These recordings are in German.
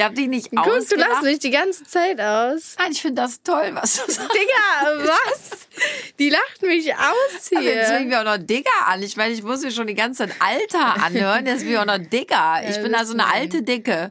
Ich habe dich nicht Guck, ausgelacht. du lachst mich die ganze Zeit aus. Nein, ich finde das toll, was du sagst. Digga, was? Die lacht mich aus Also Jetzt hier. fängt mir auch noch Digger an. Ich meine, ich muss mir schon die ganze Zeit Alter anhören. Jetzt bin ich auch noch Digger. Ich bin also eine wissen wir. alte Dicke.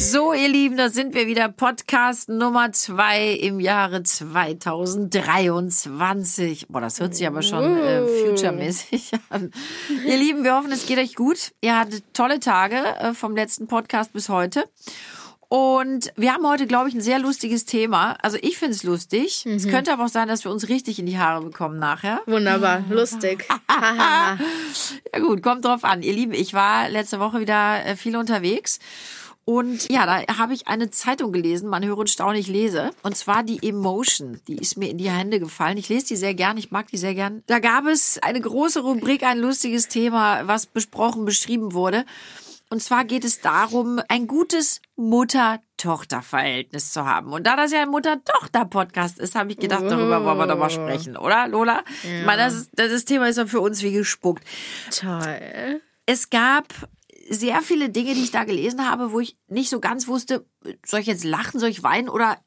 So, ihr Lieben, da sind wir wieder. Podcast Nummer zwei im Jahre 2023. Boah, das hört sich aber schon äh, future-mäßig an. ihr Lieben, wir hoffen, es geht euch gut. Ihr hattet tolle Tage äh, vom letzten Podcast bis heute. Und wir haben heute, glaube ich, ein sehr lustiges Thema. Also ich finde es lustig. Es könnte aber auch sein, dass wir uns richtig in die Haare bekommen nachher. Wunderbar, lustig. Hahaha. Ja gut, kommt drauf an. Ihr Lieben, ich war letzte Woche wieder äh, viel unterwegs. Und ja, da habe ich eine Zeitung gelesen, man höre und staune, ich lese. Und zwar die Emotion, die ist mir in die Hände gefallen. Ich lese die sehr gern, ich mag die sehr gern. Da gab es eine große Rubrik, ein lustiges Thema, was besprochen, beschrieben wurde. Und zwar geht es darum, ein gutes Mutter-Tochter-Verhältnis zu haben. Und da das ja ein Mutter-Tochter-Podcast ist, habe ich gedacht, darüber wollen wir doch mal sprechen, oder, Lola? Ich meine, das, das Thema ist ja für uns wie gespuckt. Toll. Es gab sehr viele Dinge, die ich da gelesen habe, wo ich nicht so ganz wusste, soll ich jetzt lachen, soll ich weinen oder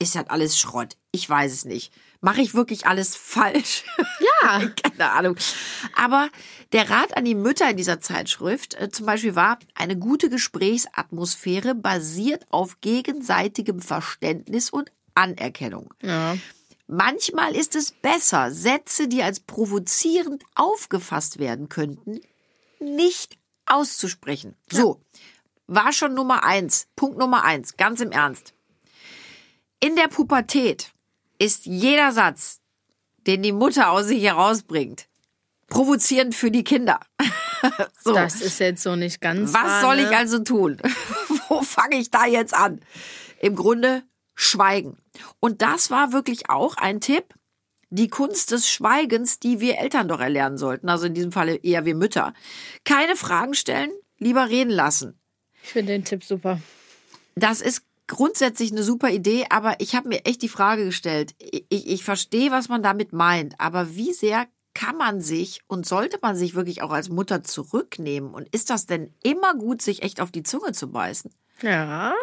ist das alles Schrott? Ich weiß es nicht. Mache ich wirklich alles falsch? Ja. Keine Ahnung. Aber der Rat an die Mütter in dieser Zeitschrift äh, zum Beispiel war, eine gute Gesprächsatmosphäre basiert auf gegenseitigem Verständnis und Anerkennung. Ja. Manchmal ist es besser, Sätze, die als provozierend aufgefasst werden könnten, nicht auszusprechen. So, war schon Nummer eins. Punkt Nummer eins, ganz im Ernst. In der Pubertät ist jeder Satz, den die Mutter aus sich herausbringt, provozierend für die Kinder. so. Das ist jetzt so nicht ganz Was wahr, soll ne? ich also tun? Wo fange ich da jetzt an? Im Grunde schweigen. Und das war wirklich auch ein Tipp, die Kunst des Schweigens, die wir Eltern doch erlernen sollten. Also in diesem Falle eher wir Mütter. Keine Fragen stellen, lieber reden lassen. Ich finde den Tipp super. Das ist grundsätzlich eine super Idee, aber ich habe mir echt die Frage gestellt. Ich, ich verstehe, was man damit meint, aber wie sehr kann man sich und sollte man sich wirklich auch als Mutter zurücknehmen? Und ist das denn immer gut, sich echt auf die Zunge zu beißen? Ja.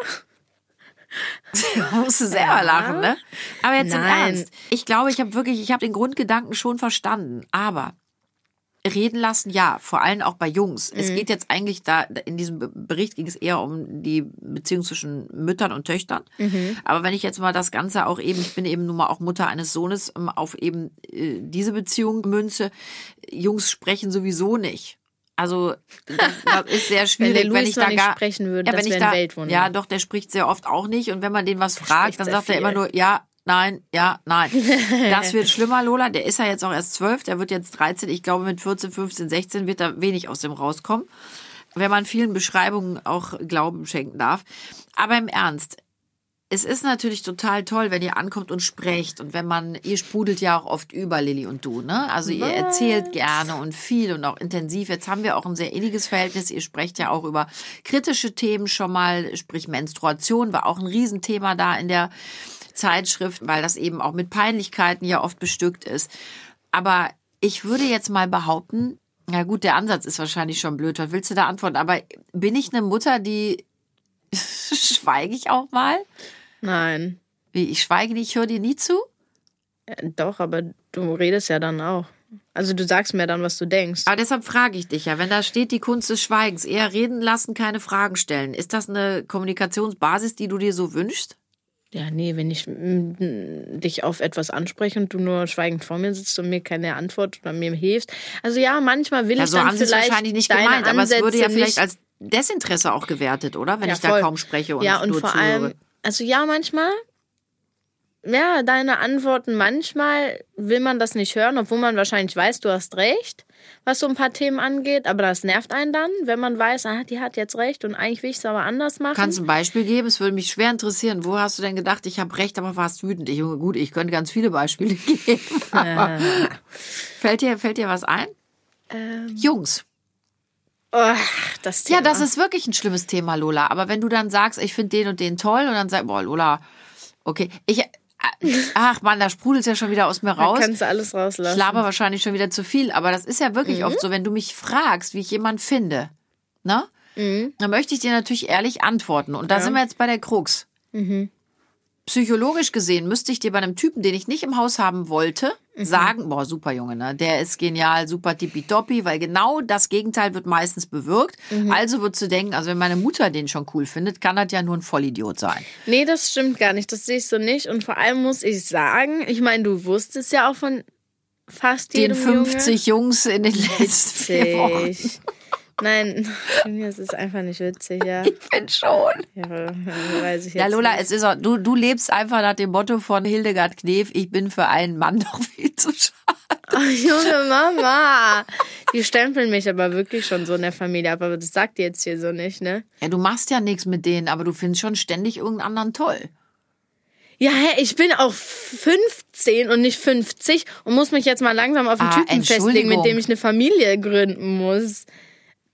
Da musst du selber Ja. lachen, ne? Aber jetzt im Nein. Ernst. Ich glaube, ich habe wirklich, ich habe den Grundgedanken schon verstanden. Aber reden lassen, ja, vor allem auch bei Jungs. Es Mhm. geht jetzt eigentlich da, in diesem Be- Bericht ging es eher um die Beziehung zwischen Müttern und Töchtern. Mhm. Aber wenn ich jetzt mal das Ganze auch eben, ich bin eben nun mal auch Mutter eines Sohnes, ähm, auf eben äh, diese Beziehung münze, Jungs sprechen sowieso nicht. Also das, das ist sehr schwierig, der wenn, Luis ich da gar sprechen würde, das wenn ich da, Weltwunder. Ja, doch, der spricht sehr oft auch nicht. Und wenn man den was fragt, spricht dann sagt er immer nur ja, nein, ja, nein. Das wird schlimmer, Lola. Der ist ja jetzt auch erst zwölf, der wird jetzt 13. Ich glaube, mit 14, 15, 16 wird da wenig aus dem rauskommen. Wenn man vielen Beschreibungen auch Glauben schenken darf. Aber im Ernst, es ist natürlich total toll, wenn ihr ankommt und sprecht und wenn man, ihr sprudelt ja auch oft über, Lilly und du, ne? Also ihr erzählt gerne und viel und auch intensiv. Jetzt haben wir auch ein sehr inniges Verhältnis. Ihr sprecht ja auch über kritische Themen schon mal, sprich Menstruation war auch ein Riesenthema da in der Zeitschrift, weil das eben auch mit Peinlichkeiten ja oft bestückt ist. Aber ich würde jetzt mal behaupten, na gut, der Ansatz ist wahrscheinlich schon blöd. Was willst du da antworten? Aber bin ich eine Mutter, die schweige ich auch mal? Nein. Wie, ich schweige nicht, ich höre dir nie zu? Ja, doch, aber du redest ja dann auch. Also du sagst mir dann, was du denkst. Aber deshalb frage ich dich ja, wenn da steht die Kunst des Schweigens, eher reden lassen, keine Fragen stellen. Ist das eine Kommunikationsbasis, die du dir so wünschst? Ja, nee, wenn ich dich auf etwas anspreche und du nur schweigend vor mir sitzt und mir keine Antwort oder mir hilfst. Also ja, manchmal will Ja, ich so dann haben vielleicht wahrscheinlich nicht gemeint, aber es würde ja Ansätze vielleicht als Desinteresse auch gewertet, oder? Wenn Ja, ich da voll. kaum spreche und ja, und nur vor zuhöre. allem, also ja, manchmal, ja, deine Antworten, manchmal will man das nicht hören, obwohl man wahrscheinlich weiß, du hast recht. was so ein paar Themen angeht. Aber das nervt einen dann, wenn man weiß, ah, die hat jetzt recht und eigentlich will ich es aber anders machen. Kannst du ein Beispiel geben? Es würde mich schwer interessieren. Wo hast du denn gedacht, ich habe recht, aber warst wütend? Ich, Junge, gut, ich könnte ganz viele Beispiele geben. Aber fällt, dir, fällt dir was ein? Ähm, Jungs. Oh, das Thema. Ja, das ist wirklich ein schlimmes Thema, Lola. Aber wenn du dann sagst, ich finde den und den toll und dann sagst, boah, Lola, okay, ich, äh, ach man, da sprudelt ja schon wieder aus mir Da raus. kannst du alles Ich rauslassen. laber wahrscheinlich schon wieder zu viel, aber das ist ja wirklich oft so, wenn du mich fragst, wie ich jemanden finde, ne? Dann möchte ich dir natürlich ehrlich antworten. Und da sind wir jetzt bei der Krux. Psychologisch gesehen müsste ich dir bei einem Typen, den ich nicht im Haus haben wollte, sagen, boah, super Junge, ne? Der ist genial, super tippitoppi, weil genau das Gegenteil wird meistens bewirkt. Also würdest du denken, also wenn meine Mutter den schon cool findet, kann das ja nur ein Vollidiot sein. Nee, das stimmt gar nicht. Das sehe ich so nicht. Und vor allem muss ich sagen, ich meine, du wusstest ja auch von fast Den jedem 50 Jungs in den letzten vier Junge. Wochen. Nein, das ist einfach nicht witzig, ja. Ich bin schon. Ja, weiß ich jetzt Ja, Lola, nicht. es ist auch, du, du lebst einfach nach dem Motto von Hildegard Knef, ich bin für einen Mann doch viel zu schade. Ach, junge Mama. Die stempeln mich aber wirklich schon so in der Familie ab, aber das sagt ihr jetzt hier so nicht, ne? Ja, du machst ja nichts mit denen, aber du findest schon ständig irgendeinen anderen toll. Ja, hä, ich bin auch 15 und nicht 50 und muss mich jetzt mal langsam auf einen Ah, Typen festlegen, mit dem ich eine Familie gründen muss.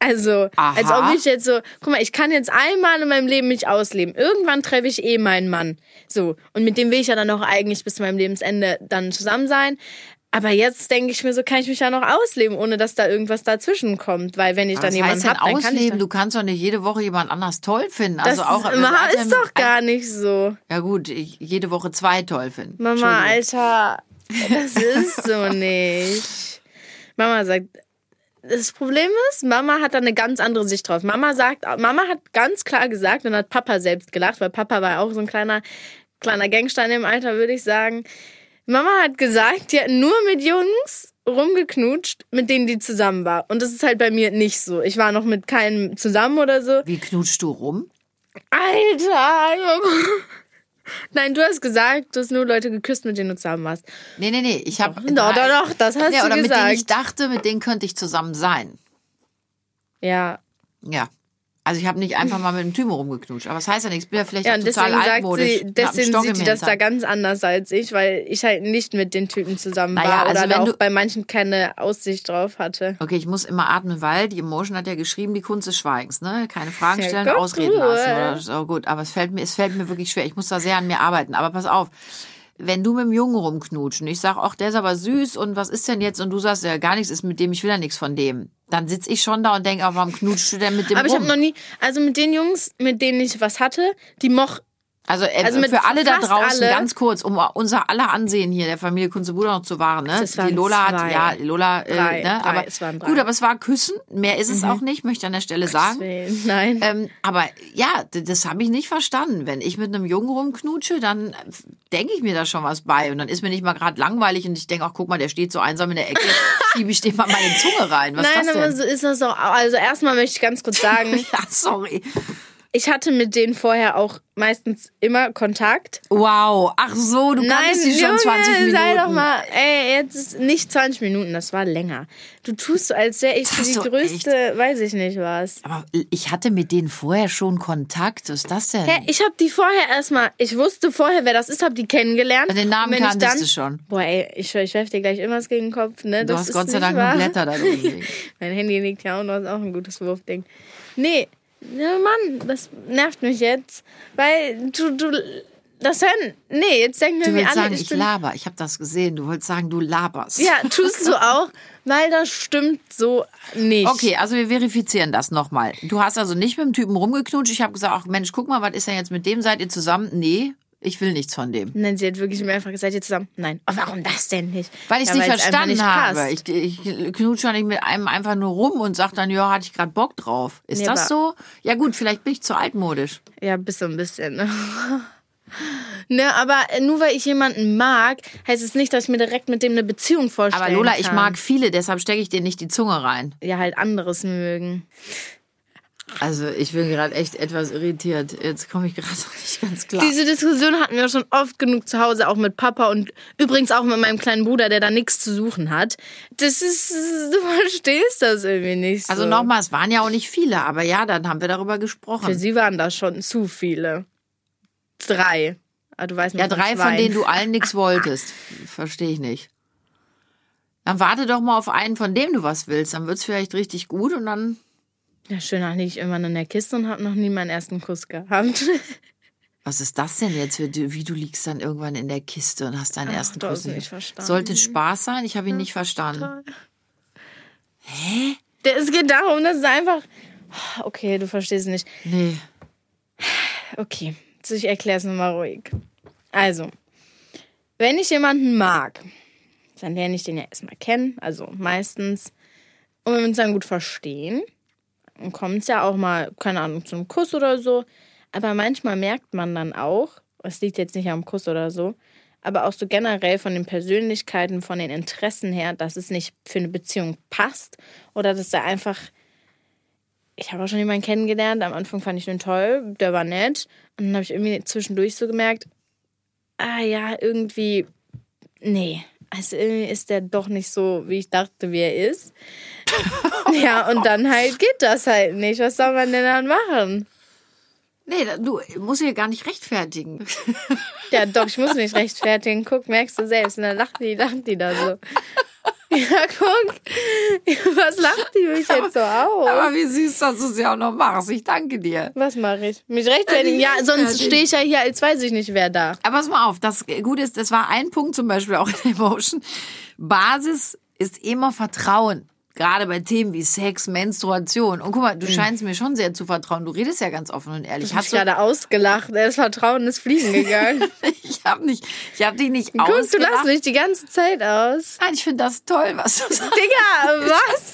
Also, Aha. als ob ich jetzt so, guck mal, ich kann jetzt einmal in meinem Leben mich ausleben. Irgendwann treffe ich eh meinen Mann. So. Und mit dem will ich ja dann auch eigentlich bis zu meinem Lebensende dann zusammen sein. Aber jetzt denke ich mir so, kann ich mich ja noch ausleben, ohne dass da irgendwas dazwischen kommt. Weil wenn ich dann Was jemanden habe, dann kann ich ausleben? Du kannst doch nicht jede Woche jemand anders toll finden. das Also auch Mama also ist doch gar nicht so. Ja gut, ich jede Woche zwei toll finden. Mama. Alter, das ist so nicht. Mama sagt, das Problem ist, Mama hat da eine ganz andere Sicht drauf. Mama sagt, Mama hat ganz klar gesagt und hat Papa selbst gelacht, weil Papa war auch so ein kleiner, kleiner Gangster in dem Alter, würde ich sagen. Mama hat gesagt, die hat nur mit Jungs rumgeknutscht, mit denen die zusammen war. Und das ist halt bei mir nicht so. Ich war noch mit keinem zusammen oder so. Wie knutschst du rum? Alter! Nein, du hast gesagt, du hast nur Leute geküsst, mit denen du zusammen warst. Nee, nee, nee. Ich habe Doch, doch, doch, das hast ja, du oder mit denen ich gesagt. dachte, mit denen könnte ich zusammen sein. Ja. Ja. Also ich habe nicht einfach mal mit einem Typen rumgeknutscht. Aber das heißt ja nichts. Ich bin ja vielleicht Ja, auch und total deswegen sagt altmodisch. sie, deswegen sieht sie das da ganz anders als ich, weil ich halt nicht mit den Typen zusammen Naja, war also oder wenn da du- auch bei manchen keine Aussicht drauf hatte. Okay, ich muss immer atmen, weil die Emotion hat ja geschrieben, die Kunst des Schweigens, ne? Keine Fragen Ja, stellen, Gott, ausreden Ruhe. lassen. Oder so gut, aber es fällt mir, es fällt mir wirklich schwer. Ich muss da sehr an mir arbeiten. Aber pass auf. Wenn du mit dem Jungen rumknutschen, ich sag, ach, der ist aber süß und was ist denn jetzt? Und du sagst, ja, gar nichts ist mit dem, ich will ja nichts von dem. Dann sitz ich schon da und denk, aber warum knutschst du denn mit dem Aber ich rum? habe noch nie, also mit den Jungs, mit denen ich was hatte, die moch, Also, äh, Also für alle da draußen, alle- ganz kurz, um unser aller Ansehen hier der Familie Kunze-Bruder noch zu wahren, ne? Waren Die Lola zwei. hat, ja, Lola, äh, Drei, ne? drei, aber es waren drei. gut, aber es war Küssen, mehr ist es auch nicht, möchte ich an der Stelle sagen. Willen, nein. Ähm, aber ja, das habe ich nicht verstanden. Wenn ich mit einem Jungen rumknutsche, dann denke ich mir da schon was bei. Und dann ist mir nicht mal gerade langweilig und ich denke, ach guck mal, der steht so einsam in der Ecke, schiebe ich dem mal meine Zunge rein. Was Nein, ist das aber denn? so ist das auch. Also erstmal möchte ich ganz kurz sagen, ja, sorry. Ich hatte mit denen vorher auch meistens immer Kontakt. Wow. Ach so, du kanntest die schon Junge, 20 Minuten. sei doch mal, ey, jetzt ist nicht 20 Minuten, das war länger. Du tust so, als wäre ich Das die größte, weiß ich nicht was. Aber ich hatte mit denen vorher schon Kontakt. Was ist das denn? Hä, ich habe die vorher erstmal, ich wusste vorher, wer das ist, habe die kennengelernt. Den Namen kanntest dann, du schon. Boah, ey, ich, ich werf dir gleich irgendwas gegen den Kopf, ne? Du das hast ist Gott sei Dank wahr. Blätter da drin. Mein Handy liegt ja auch noch, ist auch ein gutes Wurfding. Nee, ja, Mann, das nervt mich jetzt. Weil du, du, das hören, nee, jetzt denken Du wir mir willst alle, sagen, ich laber. Ich habe das gesehen. Du wolltest sagen, du laberst. Ja, tust du auch, weil das stimmt so nicht. Okay, also wir verifizieren das nochmal. Du hast also nicht mit dem Typen rumgeknutscht. Ich habe gesagt, ach Mensch, guck mal, was ist denn jetzt mit dem? Seid ihr zusammen? Nee, ich will nichts von dem. Nein, sie hat wirklich mehrfach gesagt, ihr zusammen. Nein. Oh, warum das denn nicht? Weil ich es Ja, nicht einfach verstanden nicht habe. Ich, ich knutsche nicht mit einem einfach nur rum und sag dann, ja, hatte ich gerade Bock drauf. Ist Nee, das so? Ja gut, vielleicht bin ich zu altmodisch. Ja, bis so ein bisschen. Ne? ne, aber nur weil ich jemanden mag, heißt es nicht, dass ich mir direkt mit dem eine Beziehung vorstellen Aber Lola, kann. ich mag viele, deshalb stecke ich dir nicht die Zunge rein. Ja, halt anderes mögen. Also ich bin gerade echt etwas irritiert. Jetzt komme ich gerade noch nicht ganz klar. Diese Diskussion hatten wir schon oft genug zu Hause, auch mit Papa und übrigens auch mit meinem kleinen Bruder, der da nichts zu suchen hat. Das ist, du verstehst das irgendwie nicht. So. also nochmal, es waren ja auch nicht viele, aber ja, dann haben wir darüber Für gesprochen. sie waren das schon zu viele. Drei. Aber du weißt Ja, nur drei von denen du allen nichts wolltest. Verstehe ich nicht. Dann warte doch mal auf einen, von dem du was willst. Dann wird's vielleicht richtig gut und dann. Ja, schön, liege ich irgendwann in der Kiste und habe noch nie meinen ersten Kuss gehabt. Was ist das denn jetzt? Wie du, wie du liegst dann irgendwann in der Kiste und hast deinen Ach, ersten Kuss. nicht verstanden. Sollte Spaß sein? Ich habe ihn nicht verstanden. Der- Es geht darum, dass es einfach. Okay, du verstehst es nicht. Nee. Okay, ich erkläre es nochmal ruhig. Also, wenn ich jemanden mag, dann lerne ich den ja erstmal kennen, also meistens. Und wenn wir uns dann gut verstehen, dann kommt es ja auch mal, keine Ahnung, zum Kuss oder so. Aber manchmal merkt man dann auch, es liegt jetzt nicht am Kuss oder so, aber auch so generell von den Persönlichkeiten, von den Interessen her, dass es nicht für eine Beziehung passt oder dass er einfach ich habe auch schon jemanden kennengelernt. Am Anfang fand ich ihn toll, der war nett. Und dann habe ich irgendwie zwischendurch so gemerkt, ah ja, irgendwie, nee. Also irgendwie ist der doch nicht so, wie ich dachte, wie er ist. ja, und dann halt geht das halt nicht. Was soll man denn dann machen? Nee, du musst hier gar nicht rechtfertigen. Ja, doch, ich muss mich rechtfertigen. Guck, merkst du selbst. Und dann lacht die, lacht die da so. Ja, guck. Was lacht die mich jetzt so aus? Aber wie süß, dass du es ja auch noch machst. Ich danke dir. Was mache ich? Mich rechtfertigen? Ja, sonst stehe ich ja hier, als weiß ich nicht, wer da. Aber pass mal auf, das Gute ist, das war ein Punkt zum Beispiel auch in Emotion. Basis ist immer Vertrauen. Gerade bei Themen wie Sex, Menstruation. Und guck mal, du scheinst mir schon sehr zu vertrauen. Du redest ja ganz offen und ehrlich. Ich habe Hast du, gerade ausgelacht. Das Vertrauen ist fliegen gegangen. ich habe nicht, ich habe dich nicht Guck, du ausgelacht. lachst mich die ganze Zeit aus. Nein, ich finde das toll, was du sagst. Digga, was?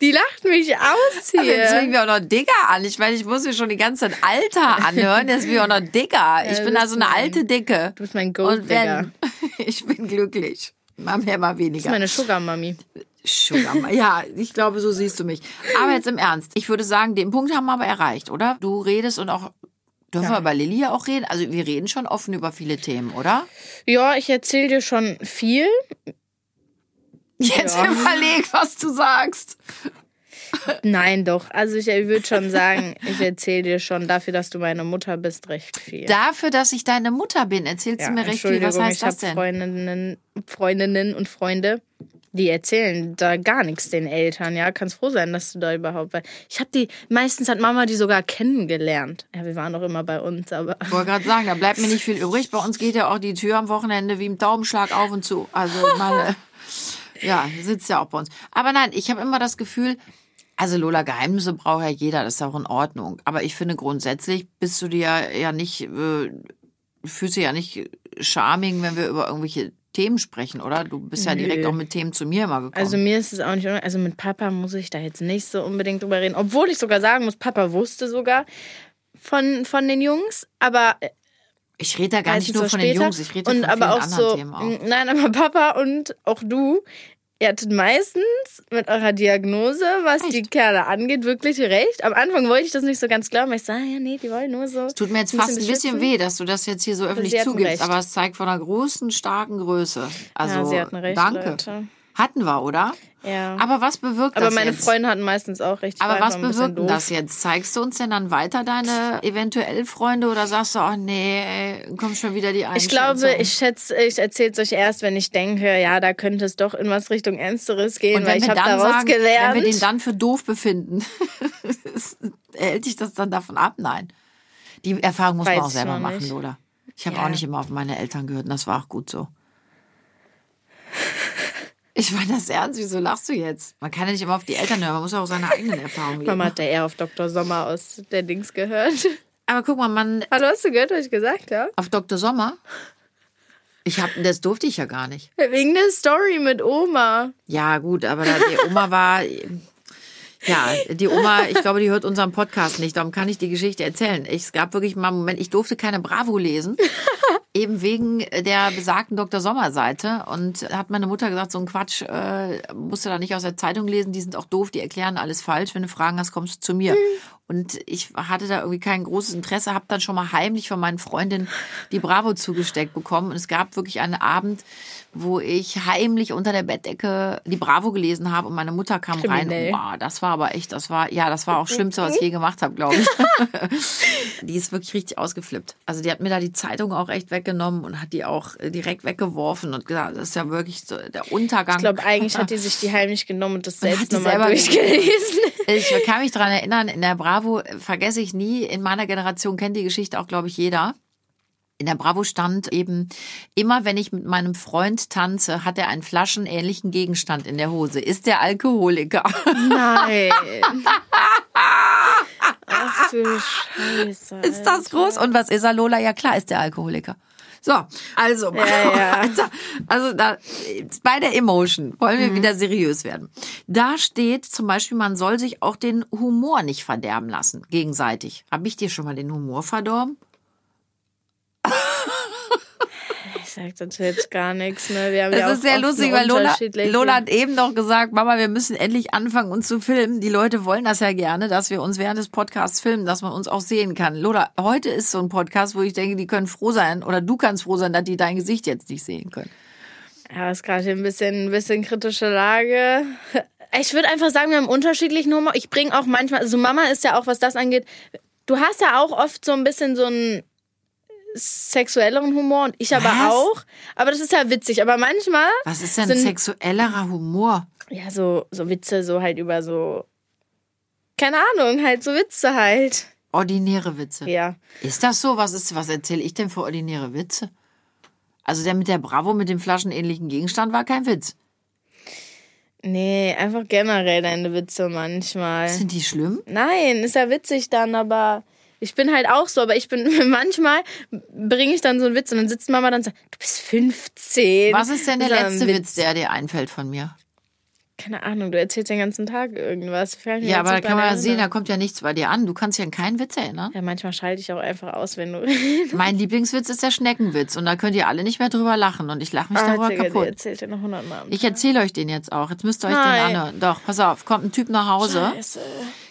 Die lacht mich aus Jetzt fängt hier. mir auch noch Digger an. Ich meine, ich muss mir schon die ganze Zeit Alter anhören. Jetzt bin ich auch noch Digger. Ich Ja, bin du also eine mein- alte Dicke. Du bist mein Gold-Digger. wenn, ich bin glücklich. Mal mehr, mal Du weniger. bist meine Sugar-Mami. Sugar Ja, ich glaube, so siehst du mich. Aber jetzt im Ernst. Ich würde sagen, den Punkt haben wir aber erreicht, oder? Du redest und auch, dürfen wir über Lilly ja auch reden? Also wir reden schon offen über viele Themen, oder? Ja, ich erzähle dir schon viel. Jetzt Ja. überleg, was du sagst. Nein, doch. Also ich würde schon sagen, ich erzähle dir schon dafür, dass du meine Mutter bist, recht viel. Dafür, dass ich deine Mutter bin, erzählst ja, du mir recht viel. Was heißt ich das habe denn? Freundinnen, Freundinnen und Freunde, die erzählen da gar nichts den Eltern. Ja, kannst froh sein, dass du da überhaupt. Weil ich habe die. Meistens hat Mama die sogar kennengelernt. Ja, wir waren doch immer bei uns, aber. Ich wollte gerade sagen, da bleibt mir nicht viel übrig. Bei uns geht ja auch die Tür am Wochenende wie im Daumenschlag auf und zu. Also meine, ja, sitzt ja auch bei uns. Aber nein, ich habe immer das Gefühl, also Lola, Geheimnisse braucht ja jeder, das ist auch in Ordnung. Aber ich finde grundsätzlich bist du dir ja nicht, äh, fühlst du ja nicht charming, wenn wir über irgendwelche Themen sprechen, oder? Du bist ja direkt Nö. auch mit Themen zu mir immer gekommen. Also mir ist es auch nicht. Also mit Papa muss ich da jetzt nicht so unbedingt drüber reden. Obwohl ich sogar sagen muss, Papa wusste sogar von, von den Jungs, aber ich rede da gar nicht nur so von den später- Jungs, ich rede und von aber auch anderen so, Themen auch. Nein, aber Papa und auch du, ihr hattet meistens mit eurer Diagnose, was die Kerle angeht, wirklich recht. Am Anfang wollte ich das nicht so ganz glauben. weil Ich sage, ja, nee, die wollen nur so. Tut mir jetzt ein fast ein bisschen weh, dass du das jetzt hier so öffentlich Sie hatten zugibst, recht. aber es zeigt von einer großen, starken Größe. Also, Ja, sie hatten recht, danke. Leute. Hatten wir, oder? Ja. Aber was bewirkt Aber das meine jetzt? Freunde hatten meistens auch recht. Aber was bewirkt das jetzt? Zeigst du uns denn dann weiter deine eventuell Freunde oder sagst du, oh nee, ey, kommt schon wieder die Ich glaube, ich schätze, ich erzähle es euch erst, wenn ich denke, ja, da könnte es doch in was Richtung Ernsteres gehen, und weil wenn ich wir habe dann daraus sagen, gelernt. wenn wir den dann für doof befinden, hält dich das dann davon ab? Nein. Die Erfahrung muss man Weiß auch ich selber machen, nicht. Lola. Ich habe Ja. auch nicht immer auf meine Eltern gehört und das war auch gut so. Ich meine das ernst, wieso lachst du jetzt? Man kann ja nicht immer auf die Eltern hören, man muss auch seine eigenen Erfahrungen leben. Mama hat ja eher auf Dr. Sommer aus der Dings gehört. Aber guck mal, man, Hallo, hast du gehört, was ich gesagt habe? auf Dr. Sommer, ich hab, das durfte ich ja gar nicht. Wegen der Story mit Oma. Ja, gut, aber da die Oma war, ja, die Oma, ich glaube, die hört unseren Podcast nicht, darum kann ich die Geschichte erzählen. Es gab wirklich mal einen Moment, ich durfte keine Bravo lesen. Eben wegen der besagten Dr. Sommer-Seite. Und hat meine Mutter gesagt, so ein Quatsch äh, musst du da nicht aus der Zeitung lesen, die sind auch doof, die erklären alles falsch. Wenn du Fragen hast, kommst du zu mir. Und ich hatte da irgendwie kein großes Interesse, habe dann schon mal heimlich von meinen Freundinnen die Bravo zugesteckt bekommen. Und es gab wirklich einen Abend, wo ich heimlich unter der Bettdecke die Bravo gelesen habe und meine Mutter kam Kriminell. rein. Wow, das war aber echt, das war, ja, das war auch Schlimmste, was ich je gemacht habe, glaube ich. die ist wirklich richtig ausgeflippt. Also die hat mir da die Zeitung auch echt weggenommen und hat die auch äh, direkt weggeworfen und gesagt, das ist ja wirklich so der Untergang. Ich glaube, eigentlich hat die sich die heimlich genommen und das selbst nochmal durchgelesen. Ich kann mich dran erinnern, in der Bravo äh, vergesse ich nie, in meiner Generation kennt die Geschichte auch, glaube ich, jeder. In der Bravo stand eben, immer wenn ich mit meinem Freund tanze, hat er einen flaschenähnlichen Gegenstand in der Hose. Ist der Alkoholiker? Nein. Ach du Scheiße. Ist das groß? Und was ist er, Lola? Ja klar, ist der Alkoholiker. So, also Ja, ja. Also da, bei der Emotion wollen wir wieder seriös werden. Da steht zum Beispiel, man soll sich auch den Humor nicht verderben lassen, gegenseitig. Habe ich dir schon mal den Humor verdorben? Ich sag dazu jetzt gar nichts. Ne? Wir haben Das ja auch ist sehr lustig, weil Lola, Lola hat eben noch gesagt, Mama, wir müssen endlich anfangen, uns zu filmen. Die Leute wollen das ja gerne, dass wir uns während des Podcasts filmen, dass man uns auch sehen kann. Lola, heute ist so ein Podcast, wo ich denke, die können froh sein, oder du kannst froh sein, dass die dein Gesicht jetzt nicht sehen können. Ja, ist gerade ein bisschen, ein bisschen kritische Lage. Ich würde einfach sagen, wir haben unterschiedlichen Humor. Ich bringe auch manchmal, also Mama ist ja auch, was das angeht, du hast ja auch oft so ein bisschen so einen sexuelleren Humor und ich aber Was? auch. Aber das ist ja witzig. Aber manchmal, Was ist denn Sind- sexuellerer Humor? ja, so, so Witze, so halt über so, keine Ahnung, halt so Witze halt. Ordinäre Witze. Ja. Ist das so? Was ist, was erzähle ich denn für ordinäre Witze? Also der mit der Bravo mit dem flaschenähnlichen Gegenstand war kein Witz. Nee, einfach generell deine Witze manchmal. Sind die schlimm? Nein, ist ja witzig dann, aber ich bin halt auch so, aber ich bin manchmal bringe ich dann so einen Witz und dann sitzt Mama dann und sagt, du bist 15. Was ist denn der ein letzte Witz, der dir einfällt von mir? Keine Ahnung, du erzählst den ganzen Tag irgendwas. Ja, aber da kann man ja sehen, da kommt ja nichts bei dir an. Du kannst an keinen Witz erinnern. Ja, manchmal schalte ich auch einfach aus, wenn du. Mein Lieblingswitz ist der Schneckenwitz und da könnt ihr alle nicht mehr drüber lachen und ich lache mich darüber Ah, Digga, kaputt. erzählt dir noch hundertmal. Ich erzähle euch den jetzt auch. Jetzt müsst ihr euch Nein. den anhören. Doch, pass auf, kommt ein Typ nach Hause, Scheiße.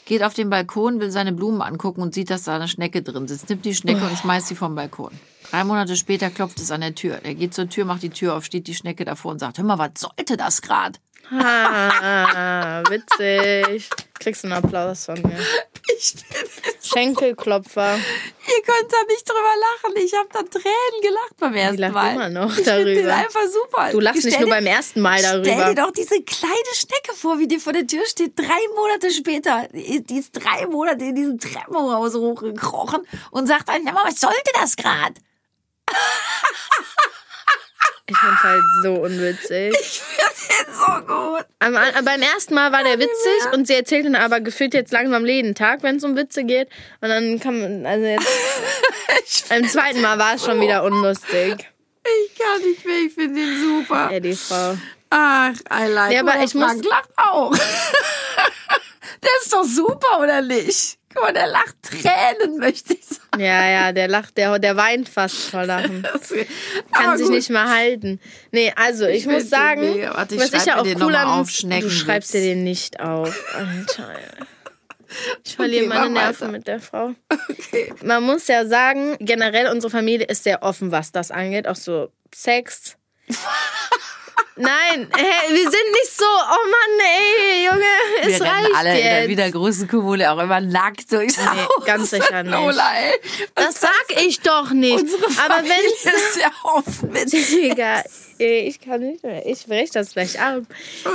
Geht auf den Balkon, will seine Blumen angucken und sieht, dass da eine Schnecke drin sitzt, nimmt die Schnecke und schmeißt sie vom Balkon. Drei Monate später klopft es an der Tür. Er geht zur Tür, macht die Tür auf, steht die Schnecke davor und sagt, hör mal, was sollte das grad? Ah, witzig. Kriegst einen Applaus von mir. Ich bin Schenkelklopfer. Ihr könnt da nicht drüber lachen. Ich habe da Tränen gelacht beim ersten lacht Mal. immer noch ich darüber. einfach super. Du lachst nicht Stell nur beim ersten Mal Stell darüber. dir doch diese kleine Schnecke vor, wie die vor der Tür steht. Drei Monate später. Die ist drei Monate in diesem Treppenhaus hochgekrochen und sagt dann, ja, was sollte das grad? Ich find's halt so unwitzig. Das ist so gut. Am, am- beim ersten Mal war der witzig und sie erzählt dann aber gefühlt jetzt langsam jeden Tag, wenn es um Witze geht. Und dann kann man, also jetzt, beim zweiten Mal war es schon wieder unlustig. Ich kann nicht mehr, ich finde ihn super. Ja, die Frau. Ach, I like. Ja, aber ich muss- Frank lacht auch. der ist doch super, oder nicht? Guck mal, der lacht Tränen, möchte ich sagen. Ja, ja, der lacht, der, der weint fast vor Lachen. Kann sich gut. nicht mehr halten. Nee, also ich, Ich muss den sagen. Warte, ich was ich ja auch cool an, du schreibst dir den nicht auf. Alter. Ich verliere Okay, meine Nerven weiter. mit der Frau. Okay. Man muss ja sagen, generell unsere Familie ist sehr offen, was das angeht. Auch so Sex. Nein, hä, wir sind nicht so, oh Mann, ey, Junge, es Wir rennen reicht alle in der jetzt. wiedergroßen Kommune auch immer nackt durchs Nee, Haus. ganz sicher nicht. Lola, ey. das sag ich doch nicht. Unsere Aber wenn's ist sehr offen mit Digga, ey, ich kann nicht mehr. Ich brech das gleich ab.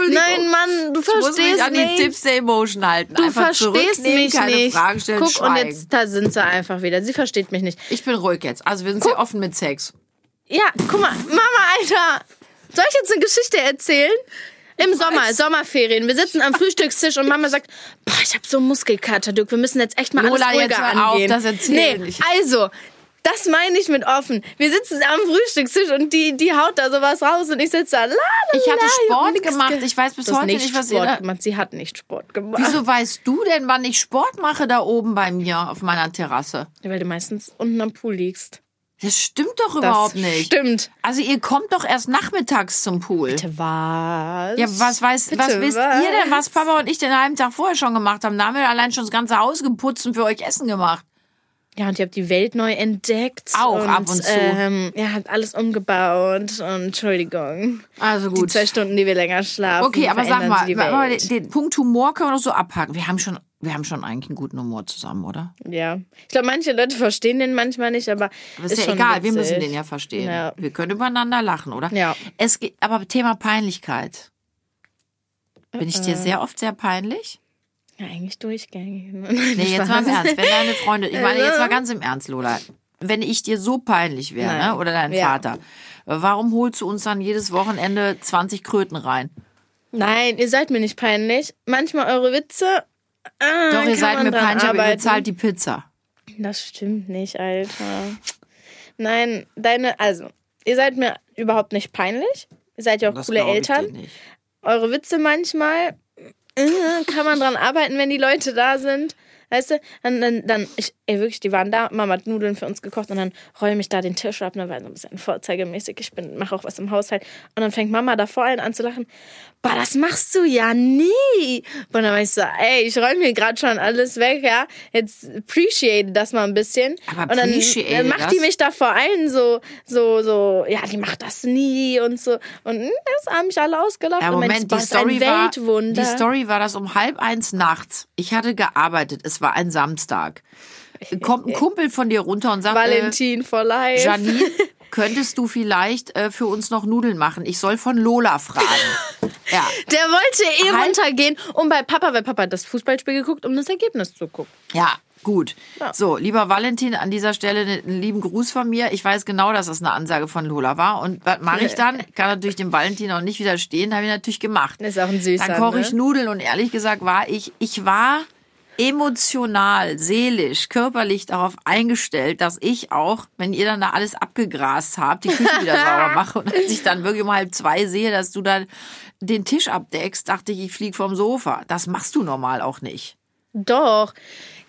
Nein, Mann, du Ich muss mich verstehst an die nicht. Tipps der Emotion halten. Du einfach verstehst mich keine nicht. Fragen stellen, Guck, schweigen. und jetzt da sind sie einfach wieder. Sie versteht mich nicht. Ich bin ruhig jetzt. Also wir sind sehr offen mit Sex. Ja, guck mal, Mama, Alter. Soll ich jetzt eine Geschichte erzählen? Im Sommer, Sommerferien. Wir sitzen am Frühstückstisch und Mama sagt, boah, ich habe so Muskelkater, Dirk, wir müssen jetzt echt mal Lola, alles jetzt ruhiger auf, angehen. das erzähl nee, also, das meine ich mit offen. Wir sitzen am Frühstückstisch und die, die haut da sowas raus und ich sitze da, la, la, Ich hatte Sport gemacht. ge- Ich weiß bis heute nicht nicht, was Sport ihr... gemacht. Sie hat nicht Sport gemacht. Wieso weißt du denn, wann ich Sport mache da oben bei mir auf meiner Terrasse? Weil du meistens unten am Pool liegst. Das stimmt doch überhaupt das nicht. Stimmt. Also ihr kommt doch erst nachmittags zum Pool. Bitte was? Ja, was weiß, Bitte was wisst was? ihr denn, was Papa und ich den halben Tag vorher schon gemacht haben? Da haben wir allein schon das ganze Haus geputzt und für euch Essen gemacht. Ja, und ihr habt die Welt neu entdeckt. Auch und, ab und zu. Ähm, ihr habt alles umgebaut und Entschuldigung. Also Die gut. zwei Stunden, die wir länger schlafen. Okay, aber sag mal, die den, den Punkt Humor können wir doch so abhaken. Wir haben schon, wir haben schon eigentlich einen guten Humor zusammen, oder? Ja. Ich glaube, manche Leute verstehen den manchmal nicht, aber Das ist ist ja egal, wir witzig. müssen den ja verstehen. Ja. Wir können übereinander lachen, oder? Ja. Es geht, aber Thema Peinlichkeit. Bin ich Äh. dir sehr oft sehr peinlich? Ja, eigentlich durchgängig. Nee, jetzt mal im Ernst. Wenn deine Freunde, ich meine jetzt mal ganz im Ernst, Lola. Wenn ich dir so peinlich wäre, Nein. ne? oder dein Ja. Vater, warum holst du uns dann jedes Wochenende 20 Kröten rein? Nein, ihr seid mir nicht peinlich. Manchmal eure Witze. Ah, Doch, ihr seid mir peinlich, aber ihr bezahlt die Pizza. Das stimmt nicht, Alter. Nein, deine, also, ihr seid mir überhaupt nicht peinlich. Ihr seid ja auch Das coole glaub ich dir Eltern. nicht. Eure Witze manchmal äh, kann man dran arbeiten, wenn die Leute da sind. Weißt du, dann, dann, dann ich, ey, wirklich, die waren da, Mama hat Nudeln für uns gekocht und dann räume ich da den Tisch ab, ne, weil so ein bisschen vorzeigemäßig, ich bin, mache auch was im Haushalt. Und dann fängt Mama da vor allen an zu lachen. Boah, das machst du ja nie. Und dann war ich so, ey, ich räume hier gerade schon alles weg, ja. Jetzt appreciate das mal ein bisschen. Aber und dann, dann macht die das? mich da vor allen so, so, so, ja, die macht das nie und so. Und hm, das haben mich alle ausgelacht. Ja, und Moment, boah, die ist ein Story, war, Weltwunder. die Story war das um halb eins nachts. Ich hatte gearbeitet, es war ein Samstag. Kommt ein Kumpel von dir runter und sagt, Valentin for life. äh, Janine, könntest du vielleicht äh, für uns noch Nudeln machen? Ich soll von Lola fragen. ja. Der wollte eh Halt. runtergehen, um bei Papa, weil Papa hat das Fußballspiel geguckt, um das Ergebnis zu gucken. Ja, gut. Ja. So, lieber Valentin, an dieser Stelle einen lieben Gruß von mir. Ich weiß genau, dass das eine Ansage von Lola war. Und was mache ich dann? Kann natürlich dem Valentin auch nicht widerstehen. Habe ich natürlich gemacht. Ist auch ein süßer, Dann koche ich ne? Nudeln und ehrlich gesagt war ich, ich war emotional, seelisch, körperlich darauf eingestellt, dass ich auch, wenn ihr dann da alles abgegrast habt, die Küche wieder sauber mache und als ich dann wirklich um halb zwei sehe, dass du dann den Tisch abdeckst, dachte ich, ich flieg vom Sofa. Das machst du normal auch nicht. Doch.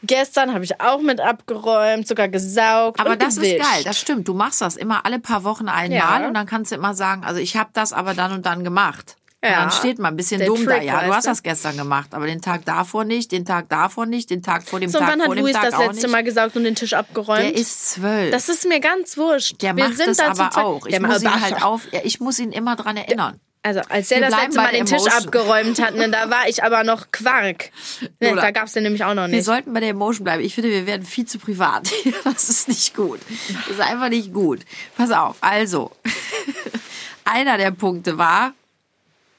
Gestern habe ich auch mit abgeräumt, sogar gesaugt. Aber das ist gewischt. geil, das stimmt. Du machst das immer alle paar Wochen einmal Ja. und dann kannst du immer sagen, also ich habe das aber dann und dann gemacht. Und Ja. dann steht man ein bisschen dumm da. Trick, Ja, du hast du? das gestern gemacht, aber den Tag davor nicht, den Tag davor nicht, den Tag vor dem So, Tag wann vor hat Luis Tag das letzte nicht. Mal gesaugt und den Tisch abgeräumt? Der ist zwölf. das ist mir ganz wurscht. der Wir macht sind das da aber auch. Ich muss ihn halt auf, ich muss ihn immer dran erinnern. Also, als der Wir das letzte Mal den Tisch Emotion. abgeräumt hat, ne, da war ich aber noch Quark. Ne, da gab's den nämlich auch noch Wir nicht. sollten bei der Emotion bleiben. Ich finde, wir werden viel zu privat. Das ist nicht gut. Das ist einfach nicht gut. Pass auf. Also, einer der Punkte war,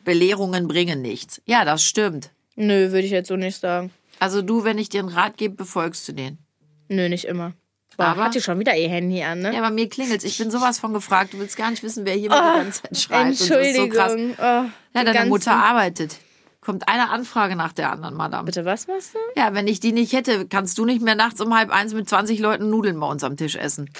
Belehrungen bringen nichts. Ja, das stimmt. Nö, würde ich jetzt so nicht sagen. Also du, wenn ich dir einen Rat gebe, befolgst du den. Nö, nicht immer. Boah, Aber- hat die schon wieder ihr Handy an, ne? Ja, bei mir klingelt's. Ich bin sowas von gefragt. Du willst gar nicht wissen, wer hier mir die ganze Zeit schreibt. Und das ist so Entschuldigung. krass. Oh, Ja, deine Mutter arbeitet. Kommt eine Anfrage nach der anderen, Madame. Bitte, was machst du? Ja, wenn ich die nicht hätte, kannst du nicht mehr nachts um halb eins mit 20 Leuten Nudeln bei uns am Tisch essen.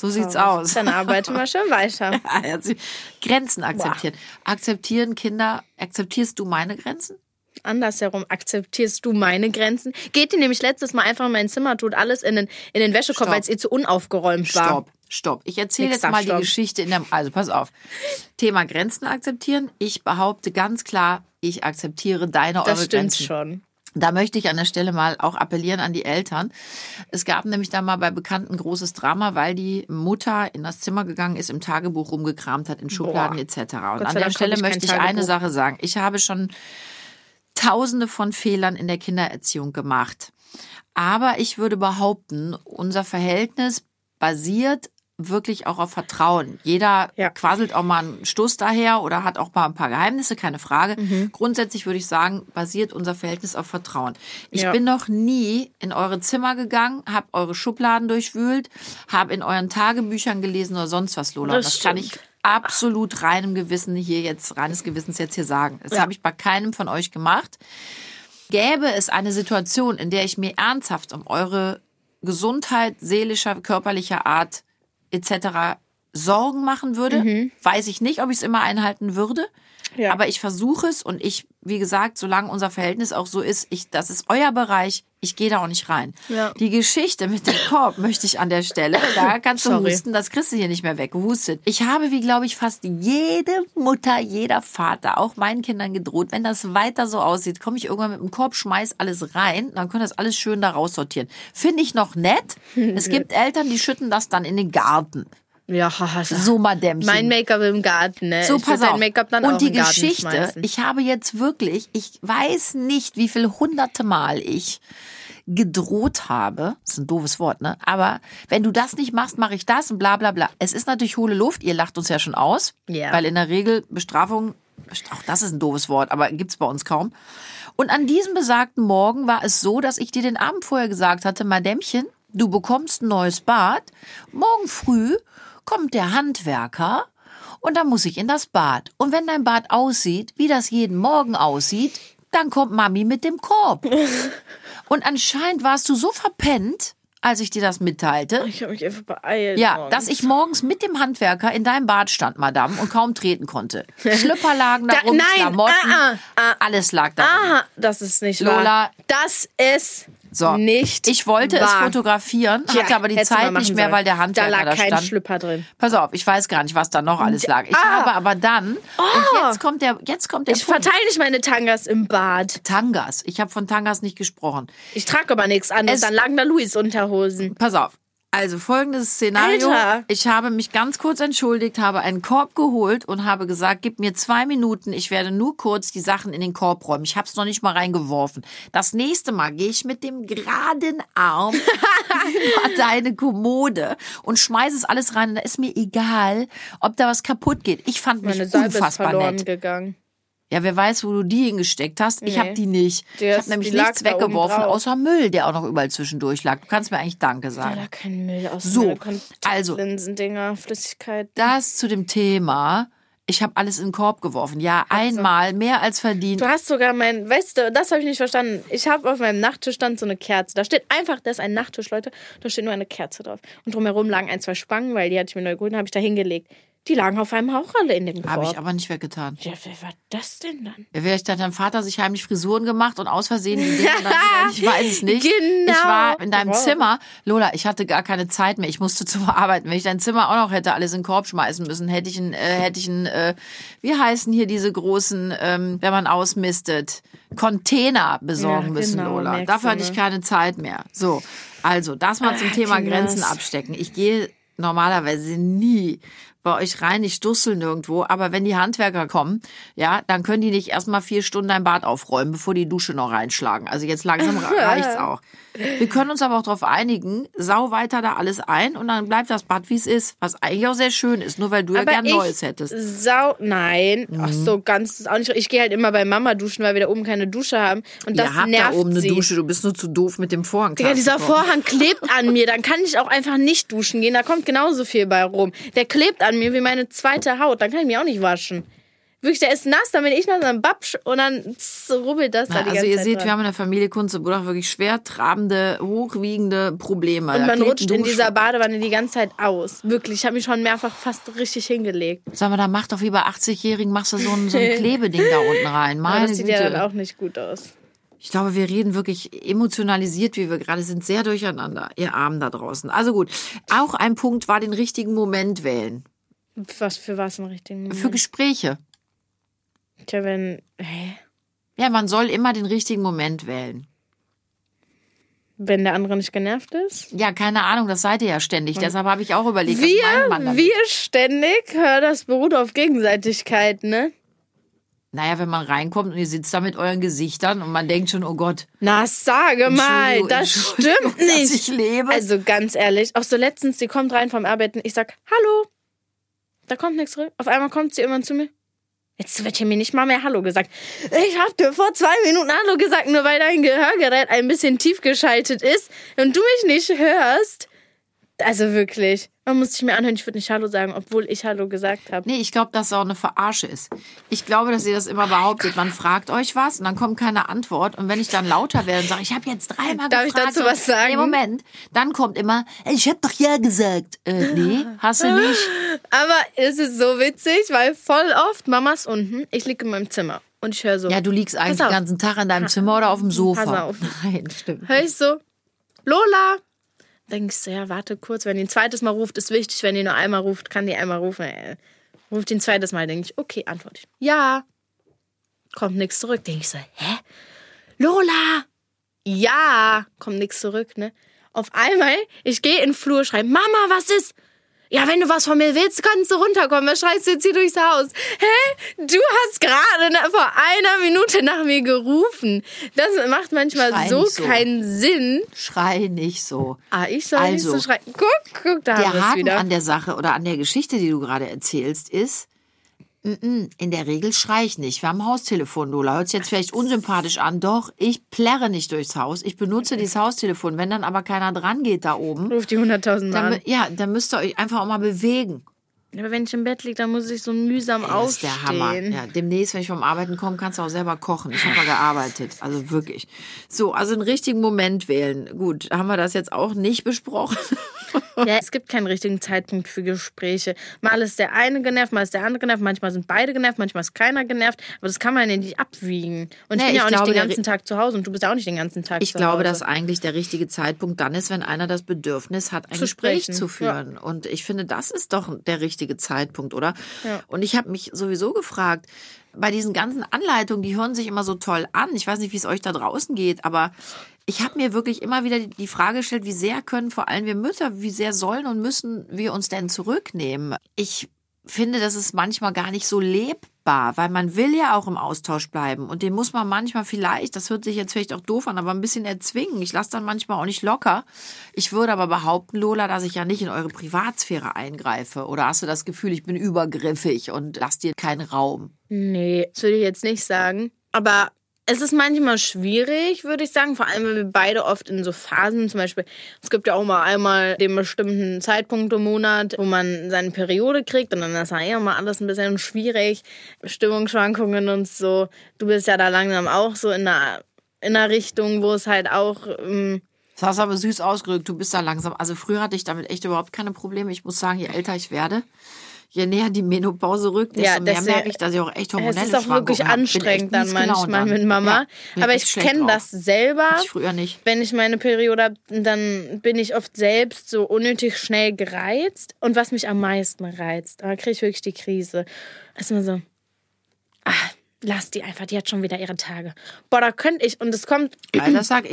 So sieht's aus. Dann arbeite mal schön weiter. Grenzen akzeptieren. Akzeptieren Kinder, akzeptierst du meine Grenzen? Andersherum akzeptierst du meine Grenzen. Geht ihr nämlich letztes Mal einfach in mein Zimmer, tut alles in den, in den Wäschekorb, weil es ihr zu unaufgeräumt war. Stopp, stopp. Ich erzähle jetzt mal stopp. die Geschichte in der. Also pass auf. Thema Grenzen akzeptieren. Ich behaupte ganz klar, ich akzeptiere deine Das eure stimmt Grenzen. schon. Da möchte ich an der Stelle mal auch appellieren an die Eltern. Es gab nämlich da mal bei Bekannten großes Drama, weil die Mutter in das Zimmer gegangen ist, im Tagebuch rumgekramt hat, in Schubladen Boah. etc. Und an der Stelle ich möchte ich eine. Sache sagen. Ich habe schon tausende von Fehlern in der Kindererziehung gemacht. Aber ich würde behaupten, unser Verhältnis basiert wirklich auch auf Vertrauen. Jeder Ja. quasselt auch mal einen Stoß daher oder hat auch mal ein paar Geheimnisse, keine Frage. Mhm. Grundsätzlich würde ich sagen, basiert unser Verhältnis auf Vertrauen. Ich Ja. bin noch nie in eure Zimmer gegangen, habe eure Schubladen durchwühlt, habe in euren Tagebüchern gelesen oder sonst was, Lola. Das Das, kann ich absolut reinem Gewissen hier jetzt, reines Gewissens jetzt hier sagen. Das Ja. habe ich bei keinem von euch gemacht. Gäbe es eine Situation, in der ich mir ernsthaft um eure Gesundheit seelischer, körperlicher Art etc. Sorgen machen würde. Weiß ich nicht, ob ich es immer einhalten würde. Ja. Aber ich versuche es und ich, wie gesagt, solange unser Verhältnis auch so ist, ich, das ist euer Bereich, ich gehe da auch nicht rein. Ja. Die Geschichte mit dem Korb möchte ich an der Stelle, da kannst du Sorry. husten, das kriegst du hier nicht mehr weggehustet. Ich habe, wie glaube ich, fast jede Mutter, jeder Vater, auch meinen Kindern gedroht, wenn das weiter so aussieht, komme ich irgendwann mit dem Korb, schmeiß alles rein, dann können das alles schön da raussortieren. Finde ich noch nett. Es gibt Eltern, die schütten das dann in den Garten. Ja, haha. So, Madämmchen. Mein Make-up im Garten, ne? So, ich pass auf. Make-up dann und auch die Geschichte, schmeißen. ich habe jetzt wirklich, ich weiß nicht, wie viel hunderte Mal ich gedroht habe. Das ist ein doofes Wort, ne? Aber wenn du das nicht machst, mache ich das und bla bla bla. Es ist natürlich hohle Luft, ihr lacht uns ja schon aus. Ja. Weil in der Regel Bestrafung, auch das ist ein doofes Wort, aber gibt's bei uns kaum. Und an diesem besagten Morgen war es so, dass ich dir den Abend vorher gesagt hatte, Madämmchen, du bekommst ein neues Bad. Morgen früh kommt der Handwerker und dann muss ich in das Bad. Und wenn dein Bad aussieht, wie das jeden Morgen aussieht, dann kommt Mami mit dem Korb. Und anscheinend warst du so verpennt, als ich dir das mitteilte. Ich habe mich einfach beeilt. Ja, morgens. dass ich morgens mit dem Handwerker in deinem Bad stand, Madame, und kaum treten konnte. Schlüpper lagen da, Da- rum, nein, Klamotten, ah, ah, alles lag da. Aha, das ist nicht Lola. wahr. Das ist So, nicht ich wollte es wahr. fotografieren, Tja, hatte aber die Zeit nicht mehr, sollen. weil der Handwerker Da da, lag kein stand. Schlüpper drin. Pass auf, ich weiß gar nicht, was da noch alles lag. Ich Ah. habe aber dann, und jetzt kommt der, jetzt kommt der Ich Punkt. verteile nicht meine Tangas im Bad. Tangas. Ich habe von Tangas nicht gesprochen. Ich trage aber nichts anderes. Es- Dann lagen da Louis-Unterhosen. Pass auf. Also folgendes Szenario. Alter. Ich habe mich ganz kurz entschuldigt, habe einen Korb geholt und habe gesagt, gib mir zwei Minuten, ich werde nur kurz die Sachen in den Korb räumen. Ich habe es noch nicht mal reingeworfen. Das nächste Mal gehe ich mit dem geraden Arm über deine Kommode und schmeiße es alles rein. Und da ist mir egal, ob da was kaputt geht. Ich fand mich Meine Salbe ist unfassbar verloren nett. gegangen. Ja, wer weiß, wo du die hingesteckt hast. Ich Nee. habe die nicht. Die ich hast- habe nämlich nichts da weggeworfen, außer Müll, der auch noch überall zwischendurch lag. Du kannst mir eigentlich Danke Da sagen. lag kein Müll aus. So, also- Kontaktlinsen-Dinger, Flüssigkeit. Das zu dem Thema. Ich habe alles in den Korb geworfen. Ja, einmal mehr als verdient. Du hast sogar mein, weißt du, das habe ich nicht verstanden. Ich habe auf meinem Nachttisch stand so eine Kerze. Da steht einfach, das ist ein Nachttisch, Leute. Da steht nur eine Kerze drauf. Und drumherum lagen ein, zwei Spangen, weil die hatte ich mir neu geholt, habe ich da hingelegt. Die lagen auf einem Hauch alle in dem Korb. Habe ich aber nicht weggetan. ja, wer war das denn dann? Vielleicht hat dein Vater sich heimlich Frisuren gemacht und aus Versehen die Dinge dann wieder, ich weiß es nicht. Genau. Ich war in deinem Wow. Zimmer. Lola, ich hatte gar keine Zeit mehr. Ich musste zum Arbeiten. Wenn ich dein Zimmer auch noch hätte alles in den Korb schmeißen müssen, hätte ich ein, äh, hätte ich ein, äh, wie heißen hier diese großen, ähm, wenn man ausmistet, Container besorgen Ja, müssen, genau, Lola. Dafür hatte ich ne? keine Zeit mehr. So, also das mal zum Ah, Thema. Grenzen abstecken. Ich gehe normalerweise nie bei euch rein, ich dussel nirgendwo, aber wenn die Handwerker kommen, ja, dann können die nicht erstmal vier Stunden dein Bad aufräumen, bevor die Dusche noch reinschlagen. Also jetzt langsam reicht's auch. Wir können uns aber auch darauf einigen, sau weiter da alles ein und dann bleibt das Bad, wie es ist, was eigentlich auch sehr schön ist, nur weil du ja Aber gern ich Neues hättest. Sau, nein. Mhm. Ach so, ganz ist auch nicht. Ich gehe halt immer bei Mama duschen, weil wir da oben keine Dusche haben. Und das habt nervt da oben eine sie. Dusche, du bist nur zu doof mit dem Vorhang. Digga, dieser. Vorhang klebt an mir. Dann kann ich auch einfach nicht duschen gehen. Da kommt genauso viel bei rum. Der klebt an mir wie meine zweite Haut. Dann kann ich mich auch nicht waschen. Wirklich, der ist nass, dann bin ich nass, dann babsch und dann tss, rubbelt das da Ja, die also ganze ihr Zeit seht, dran. wir haben in der Familie Kunze-Budach wirklich schwer trabende, hochwiegende Probleme. Und Da man klebt rutscht in Dusch- dieser Badewanne die ganze Zeit aus. Wirklich, ich habe mich schon mehrfach fast richtig hingelegt. Sag mal, da mach doch wie bei 80-Jährigen, machst du so ein, so ein Klebeding da unten rein. Aber Meine das sieht Güte. ja dann auch nicht gut aus. Ich glaube, wir reden wirklich emotionalisiert, wie wir gerade sind, sehr durcheinander, ihr Armen da draußen. Also gut, auch ein Punkt war den richtigen Moment wählen. Was für was im richtigen Moment? Für Gespräche. Tja, wenn. Hä? Ja, man soll immer den richtigen Moment wählen. Wenn der andere nicht genervt ist? Ja, keine Ahnung, das seid ihr ja ständig. Deshalb habe ich auch überlegt, was Wir, damit? wir ständig, hör, das beruht auf Gegenseitigkeit, ne? Naja, wenn man reinkommt und ihr sitzt da mit euren Gesichtern und man denkt schon, oh Gott, Na, sage mal, das stimmt nicht. ich lebe. Also ganz ehrlich, auch so letztens, die kommt rein vom Arbeiten, ich sag, hallo. Da kommt nichts zurück. Auf einmal kommt sie irgendwann zu mir. Jetzt wird hier mir nicht mal mehr Hallo gesagt. Ich hab dir vor zwei Minuten Hallo gesagt, nur weil dein Gehörgerät ein bisschen tief geschaltet ist und du mich nicht hörst. Also wirklich. Man muss sich mir anhören, ich würde nicht Hallo sagen, obwohl ich Hallo gesagt habe. Nee, ich glaube, dass es auch eine Verarsche ist. Ich glaube, dass ihr das immer behauptet. Man fragt euch was und dann kommt keine Antwort. Und wenn ich dann lauter werde und sage, ich habe jetzt dreimal Darf ich gefragt. dazu was sagen? Nee, Moment. Dann kommt immer, ich habe doch ja gesagt. Äh, nee, hast du nicht. Aber es ist so witzig, weil voll oft Mama ist unten, ich liege in meinem Zimmer und ich höre so. Ja, du liegst eigentlich den ganzen Tag in deinem Zimmer oder auf dem Sofa. Pass auf. Nein, stimmt. höre ich so, Lola. Ich so, ja, warte kurz, wenn die ein zweites Mal ruft, ist wichtig. Wenn die nur einmal ruft, kann die einmal rufen. Äh, Ruft die ein zweites Mal, denke ich, okay, antworte ich. Ja. Kommt nichts zurück. Denke ich so, hä? Lola! Ja! Kommt nichts zurück, ne? Auf einmal, ich gehe in den Flur, schreibe, Mama, was ist? Ja, wenn du was von mir willst, kannst du runterkommen. Was schreist du jetzt hier durchs Haus? Hä? Du hast gerade vor einer Minute nach mir gerufen. Das macht manchmal Schrei so nicht so. keinen Sinn. Schrei nicht so. Ah, ich soll nicht Also, so schreien. Guck, guck, da haben Der es Haken wieder. an der Sache oder an der Geschichte, die du gerade erzählst, ist, in der Regel schrei ich nicht. Wir haben Haustelefon, Lola. Hört sich jetzt vielleicht unsympathisch an. Doch, ich plärre nicht durchs Haus. Ich benutze dieses Haustelefon. Wenn dann aber keiner dran geht da oben, Ruf die 100.000 Mal. dann, ja, dann müsst ihr euch einfach auch mal bewegen. Aber wenn ich im Bett liege, dann muss ich so mühsam Das ist aufstehen. der Hammer. Ja, demnächst, wenn ich vom Arbeiten komme, kannst du auch selber kochen. Ich habe mal gearbeitet. Also wirklich. So, also einen richtigen Moment wählen. Gut, haben wir das jetzt auch nicht besprochen. Ja, es gibt keinen richtigen Zeitpunkt für Gespräche. Mal ist der eine genervt, mal ist der andere genervt, manchmal sind beide genervt, manchmal ist keiner genervt. Aber das kann man ja nicht abwiegen. Und ich Nee, bin ja ich auch glaube, nicht den ganzen Tag zu Hause und du bist ja auch nicht den ganzen Tag Ich zu glaube, Hause. dass eigentlich der richtige Zeitpunkt dann ist, wenn einer das Bedürfnis hat, ein Zu Gespräch sprechen, zu führen. Und ich finde, das ist doch der richtige Zeitpunkt, oder? Und ich habe mich sowieso gefragt, bei diesen ganzen Anleitungen, die hören sich immer so toll an. Ich weiß nicht, wie es euch da draußen geht, aber ich habe mir wirklich immer wieder die Frage gestellt, wie sehr können vor allem wir Mütter, wie sehr sollen und müssen wir uns denn zurücknehmen? Ich finde, das ist manchmal gar nicht so lebbar, weil man will ja auch im Austausch bleiben und den muss man manchmal vielleicht, das hört sich jetzt vielleicht auch doof an, aber ein bisschen erzwingen. Ich lasse dann manchmal auch nicht locker. Ich würde aber behaupten, Lola, dass ich ja nicht in eure Privatsphäre eingreife. Oder hast du das Gefühl, ich bin übergriffig und lass dir keinen Raum? Nee, das würde ich jetzt nicht sagen. Aber es ist manchmal schwierig, würde ich sagen. Vor allem, wenn wir beide oft in so Phasen, zum Beispiel, es gibt ja auch mal einmal den bestimmten Zeitpunkt im Monat, wo man seine Periode kriegt und dann ist ja immer alles ein bisschen schwierig. Stimmungsschwankungen und so. Du bist ja da langsam auch so in einer, in einer Richtung, wo es halt auch. Ähm, Das hast du aber süß ausgedrückt, du bist da langsam. Also früher hatte ich damit echt überhaupt keine Probleme. Ich muss sagen, je älter ich werde, je näher die Menopause rückt, desto Ja, mehr das- merke ich, dass ich auch echt hormonelle es ist auch wirklich Schwankungen hab. Bin echt anstrengend dann gelaunt manchmal dann. mit Mama. Ja, Aber ich kenne das selber. Hatte ich früher nicht. wenn ich meine Periode habe, dann bin ich oft selbst so unnötig schnell gereizt. Und was mich am meisten reizt, da kriege ich wirklich die Krise. Ist immer so, ah, lass die einfach, die hat schon wieder ihre Tage. Boah, da könnte ich, und das kommt ich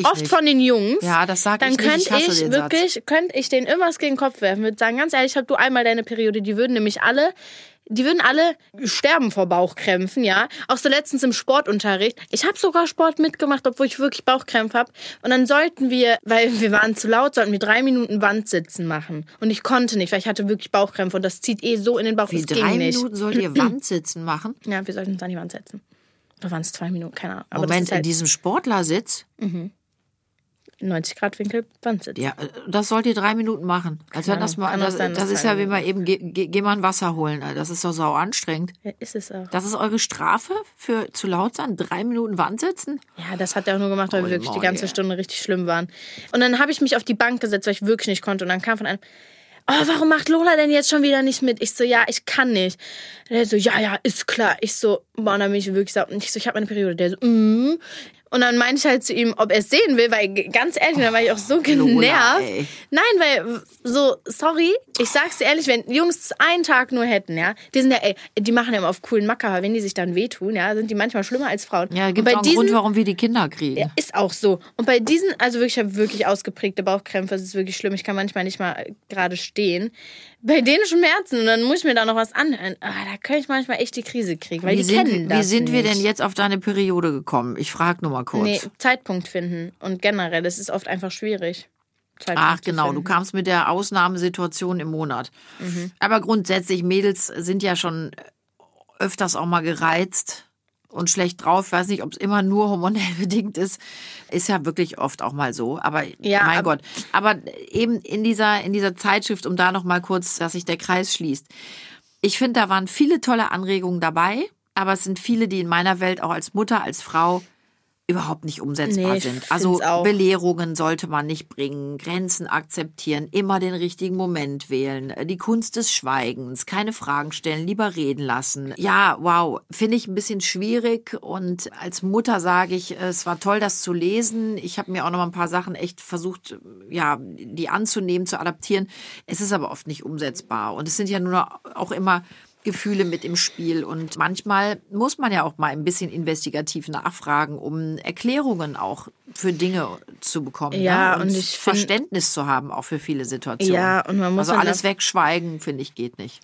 oft nicht. von den Jungs. Ja, das sag dann ich nicht. könnte Ich ich wirklich, könnte ich denen irgendwas gegen den Kopf werfen. Würde sagen, ganz ehrlich, hab du einmal deine Periode, die würden nämlich alle die würden alle sterben vor Bauchkrämpfen, ja. Auch so letztens im Sportunterricht. Ich habe sogar Sport mitgemacht, obwohl ich wirklich Bauchkrämpfe habe. Und dann sollten wir, weil wir waren zu laut, sollten wir drei Minuten Wandsitzen machen. Und ich konnte nicht, weil ich hatte wirklich Bauchkrämpfe und das zieht eh so in den Bauch. Wie das drei. Minuten sollt ihr Wandsitzen machen? Ja, wir sollten uns an die Wand setzen. Oder waren es zwei Minuten? Keine Ahnung. Aber Moment, ist in halt diesem Sportlersitz? 90 Grad Winkel Wandsitzen. Ja, äh, das sollt ihr drei Minuten machen. Als wenn das mal, das, dass das ist ja wie mal eben, geh, geh, geh mal ein Wasser holen. Alter. Das ist doch sau anstrengend. Ja, ist es auch. Das ist eure Strafe für zu laut sein? Drei Minuten Wand sitzen? Ja, das hat er auch nur gemacht, weil wir Oh, wirklich die Moje. ganze Stunde richtig schlimm waren. Und dann habe ich mich auf die Bank gesetzt, weil ich wirklich nicht konnte. Und dann kam von einem, oh, warum macht Lola denn jetzt schon wieder nicht mit? Ich so, ja, ich kann nicht. Der so, ja, ja, ist klar. Ich so, boah, und dann bin ich wirklich sauer. Und ich so, ich habe meine Periode. Der so, mm. Und dann meinte ich halt zu ihm, ob er es sehen will, weil ganz ehrlich, da war ich auch so genervt. ey. Nein, weil so, sorry, ich sag's dir ehrlich, wenn Jungs es einen Tag nur hätten, ja, die sind ja, ey, die machen ja immer auf coolen Macker, aber wenn die sich dann wehtun, ja, sind die manchmal schlimmer als Frauen. Ja, Und gibt auch einen diesen, Grund, warum wir die Kinder kriegen. ja, ist auch so. Und bei diesen, also wirklich, ich habe wirklich ausgeprägte Bauchkrämpfe. Es ist wirklich schlimm. Ich kann manchmal nicht mal gerade stehen. Bei den Schmerzen, und dann muss ich mir da noch was anhören. Ah, da kann ich manchmal echt die Krise kriegen, weil Wie die sind, kennen wie das sind wir nicht. denn jetzt auf deine Periode gekommen? Ich frage nur mal kurz. Nee, Zeitpunkt finden. Und generell, das ist oft einfach schwierig. Zeitpunkt Ach genau, du kamst mit der Ausnahmesituation im Monat. Mhm. Aber grundsätzlich, Mädels sind ja schon öfters auch mal gereizt und schlecht drauf. Ich weiß nicht, ob es immer nur hormonell bedingt ist. Ist ja wirklich oft auch mal so. Aber Ja, mein aber- Gott. Aber eben in dieser, in dieser Zeitschrift, um da noch mal kurz, dass sich der Kreis schließt. Ich finde, da waren viele tolle Anregungen dabei. Aber es sind viele, die in meiner Welt auch als Mutter, als Frau überhaupt nicht umsetzbar Nee, sind. Also. Belehrungen sollte man nicht bringen, Grenzen akzeptieren, immer den richtigen Moment wählen, die Kunst des Schweigens, keine Fragen stellen, lieber reden lassen. Ja, wow, finde ich ein bisschen schwierig und als Mutter sage ich, es war toll, das zu lesen. Ich habe mir auch noch mal ein paar Sachen echt versucht, ja, die anzunehmen, zu adaptieren. Es ist aber oft nicht umsetzbar und es sind ja nur auch immer Gefühle mit im Spiel. Und manchmal muss man ja auch mal ein bisschen investigativ nachfragen, um Erklärungen auch für Dinge zu bekommen. Ja, ne? und ich find- Verständnis zu haben, auch für viele Situationen. Ja, und man muss Also alles wegschweigen, finde ich, geht nicht.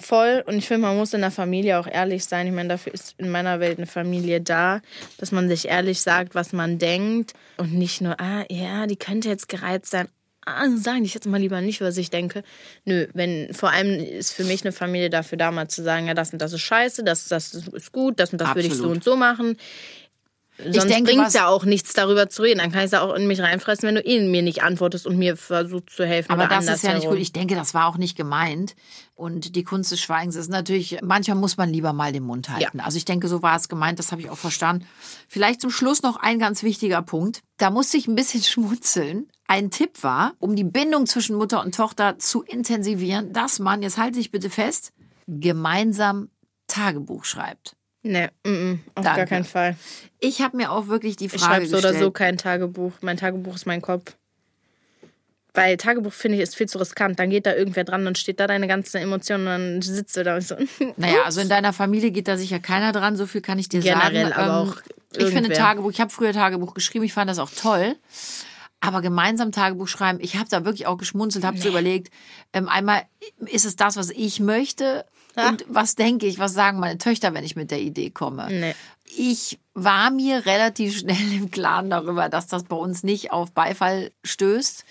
Voll. Und ich finde, man muss in der Familie auch ehrlich sein. Ich meine, dafür ist in meiner Welt eine Familie da, dass man sich ehrlich sagt, was man denkt und nicht nur, ah, ja, die könnte jetzt gereizt sein. Ah, sage ich jetzt mal lieber nicht, was ich denke. Nö, wenn, vor allem ist für mich eine Familie dafür da, mal zu sagen, ja, das und das ist scheiße, das, das ist gut, das und das würde ich so Absolut. und so machen. Sonst denke, bringt es ja auch nichts, darüber zu reden. Dann kann ich es ja auch in mich reinfressen, wenn du eh mir nicht antwortest und mir versuchst zu helfen. Aber das ist ja nicht gut. Ich denke, das war auch nicht gemeint. Und die Kunst des Schweigens ist natürlich, manchmal muss man lieber mal den Mund halten. Also ich denke, so war es gemeint, das habe ich auch verstanden. Vielleicht zum Schluss noch ein ganz wichtiger Punkt. Da musste ich ein bisschen schmunzeln. Ein Tipp war, um die Bindung zwischen Mutter und Tochter zu intensivieren, dass man, jetzt halte ich bitte fest, gemeinsam Tagebuch schreibt. Nee, mm, mm, auf Danke. gar keinen Fall. Ich habe mir auch wirklich die Ich Frage schreibe so gestellt. oder so kein Tagebuch. Mein Tagebuch ist mein Kopf. Weil Tagebuch finde ich ist viel zu riskant. Dann geht da irgendwer dran und steht da deine ganzen Emotionen und dann sitzt du da und so. Naja, also in deiner Familie geht da sicher keiner dran, so viel kann ich dir Generell, sagen. aber Ähm, auch Ich finde irgendwer. Tagebuch, ich habe früher Tagebuch geschrieben, ich fand das auch toll. Aber gemeinsam Tagebuch schreiben, ich habe da wirklich auch geschmunzelt, habe so überlegt, ähm, einmal ist es das, was ich möchte und was denke ich, was sagen meine Töchter, wenn ich mit der Idee komme. Nee. Ich war mir relativ schnell im Klaren darüber, dass das bei uns nicht auf Beifall stößt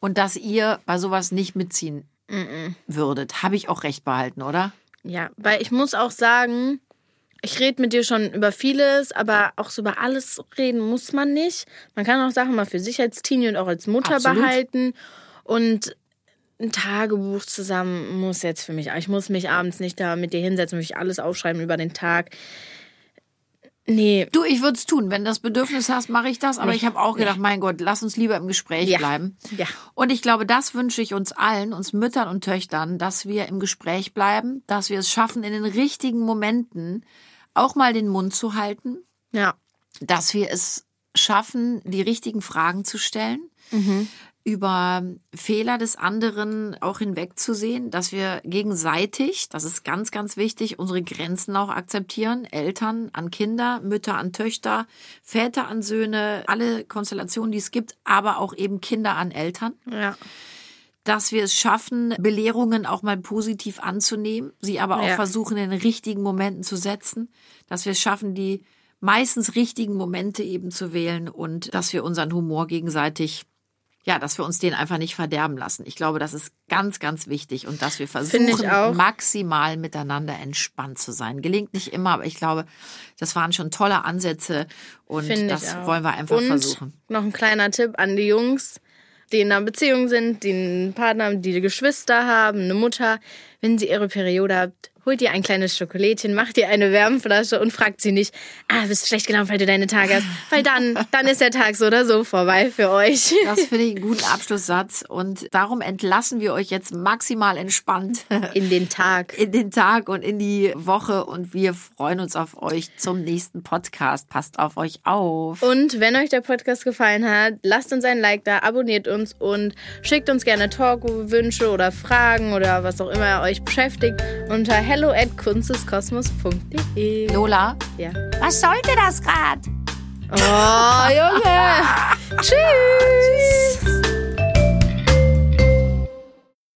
und dass ihr bei sowas nicht mitziehen würdet. Habe ich auch recht behalten, oder? Ja, weil ich muss auch sagen, ich rede mit dir schon über vieles, aber auch so über alles reden muss man nicht. Man kann auch Sachen mal für sich als Teenie und auch als Mutter Absolut. behalten. Und ein Tagebuch zusammen muss jetzt für mich. Ich muss mich abends nicht da mit dir hinsetzen und mich alles aufschreiben über den Tag. Nee, Du, ich würde es tun. Wenn du das Bedürfnis hast, mache ich das. Aber ich habe auch gedacht, mein Gott, lass uns lieber im Gespräch Ja. bleiben. Ja. Und ich glaube, das wünsche ich uns allen, uns Müttern und Töchtern, dass wir im Gespräch bleiben, dass wir es schaffen, in den richtigen Momenten auch mal den Mund zu halten, ja. dass wir es schaffen, die richtigen Fragen zu stellen, über Fehler des anderen auch hinwegzusehen, dass wir gegenseitig, das ist ganz, ganz wichtig, unsere Grenzen auch akzeptieren. Eltern an Kinder, Mütter an Töchter, Väter an Söhne, alle Konstellationen, die es gibt, aber auch eben Kinder an Eltern Ja. dass wir es schaffen, Belehrungen auch mal positiv anzunehmen, sie aber auch Ja. versuchen, in den richtigen Momenten zu setzen, dass wir es schaffen, die meistens richtigen Momente eben zu wählen und dass wir unseren Humor gegenseitig, ja, dass wir uns den einfach nicht verderben lassen. Ich glaube, das ist ganz, ganz wichtig und dass wir versuchen, maximal miteinander entspannt zu sein. Gelingt nicht immer, aber ich glaube, das waren schon tolle Ansätze und das auch. wollen wir einfach Und versuchen. noch ein kleiner Tipp an die Jungs, die in einer Beziehung sind, die einen Partner haben, die Geschwister haben, eine Mutter. Wenn sie ihre Periode habt, holt ihr ein kleines Schokolädchen, macht ihr eine Wärmflasche und fragt sie nicht, ah, bist du schlecht gelaunt, weil du deine Tage hast. Weil dann, dann ist der Tag so oder so vorbei für euch. Das finde ich einen guten Abschlusssatz und darum entlassen wir euch jetzt maximal entspannt In den Tag. in den Tag und in die Woche und wir freuen uns auf euch zum nächsten Podcast. Passt auf euch auf. Und wenn euch der Podcast gefallen hat, lasst uns ein Like da, abonniert uns und schickt uns gerne Talkwünsche oder Fragen oder was auch immer euch beschäftigt unter hello at kunsteskosmos.de. Lola, Ja. was sollte das gerade? Oh, Junge. Tschüss.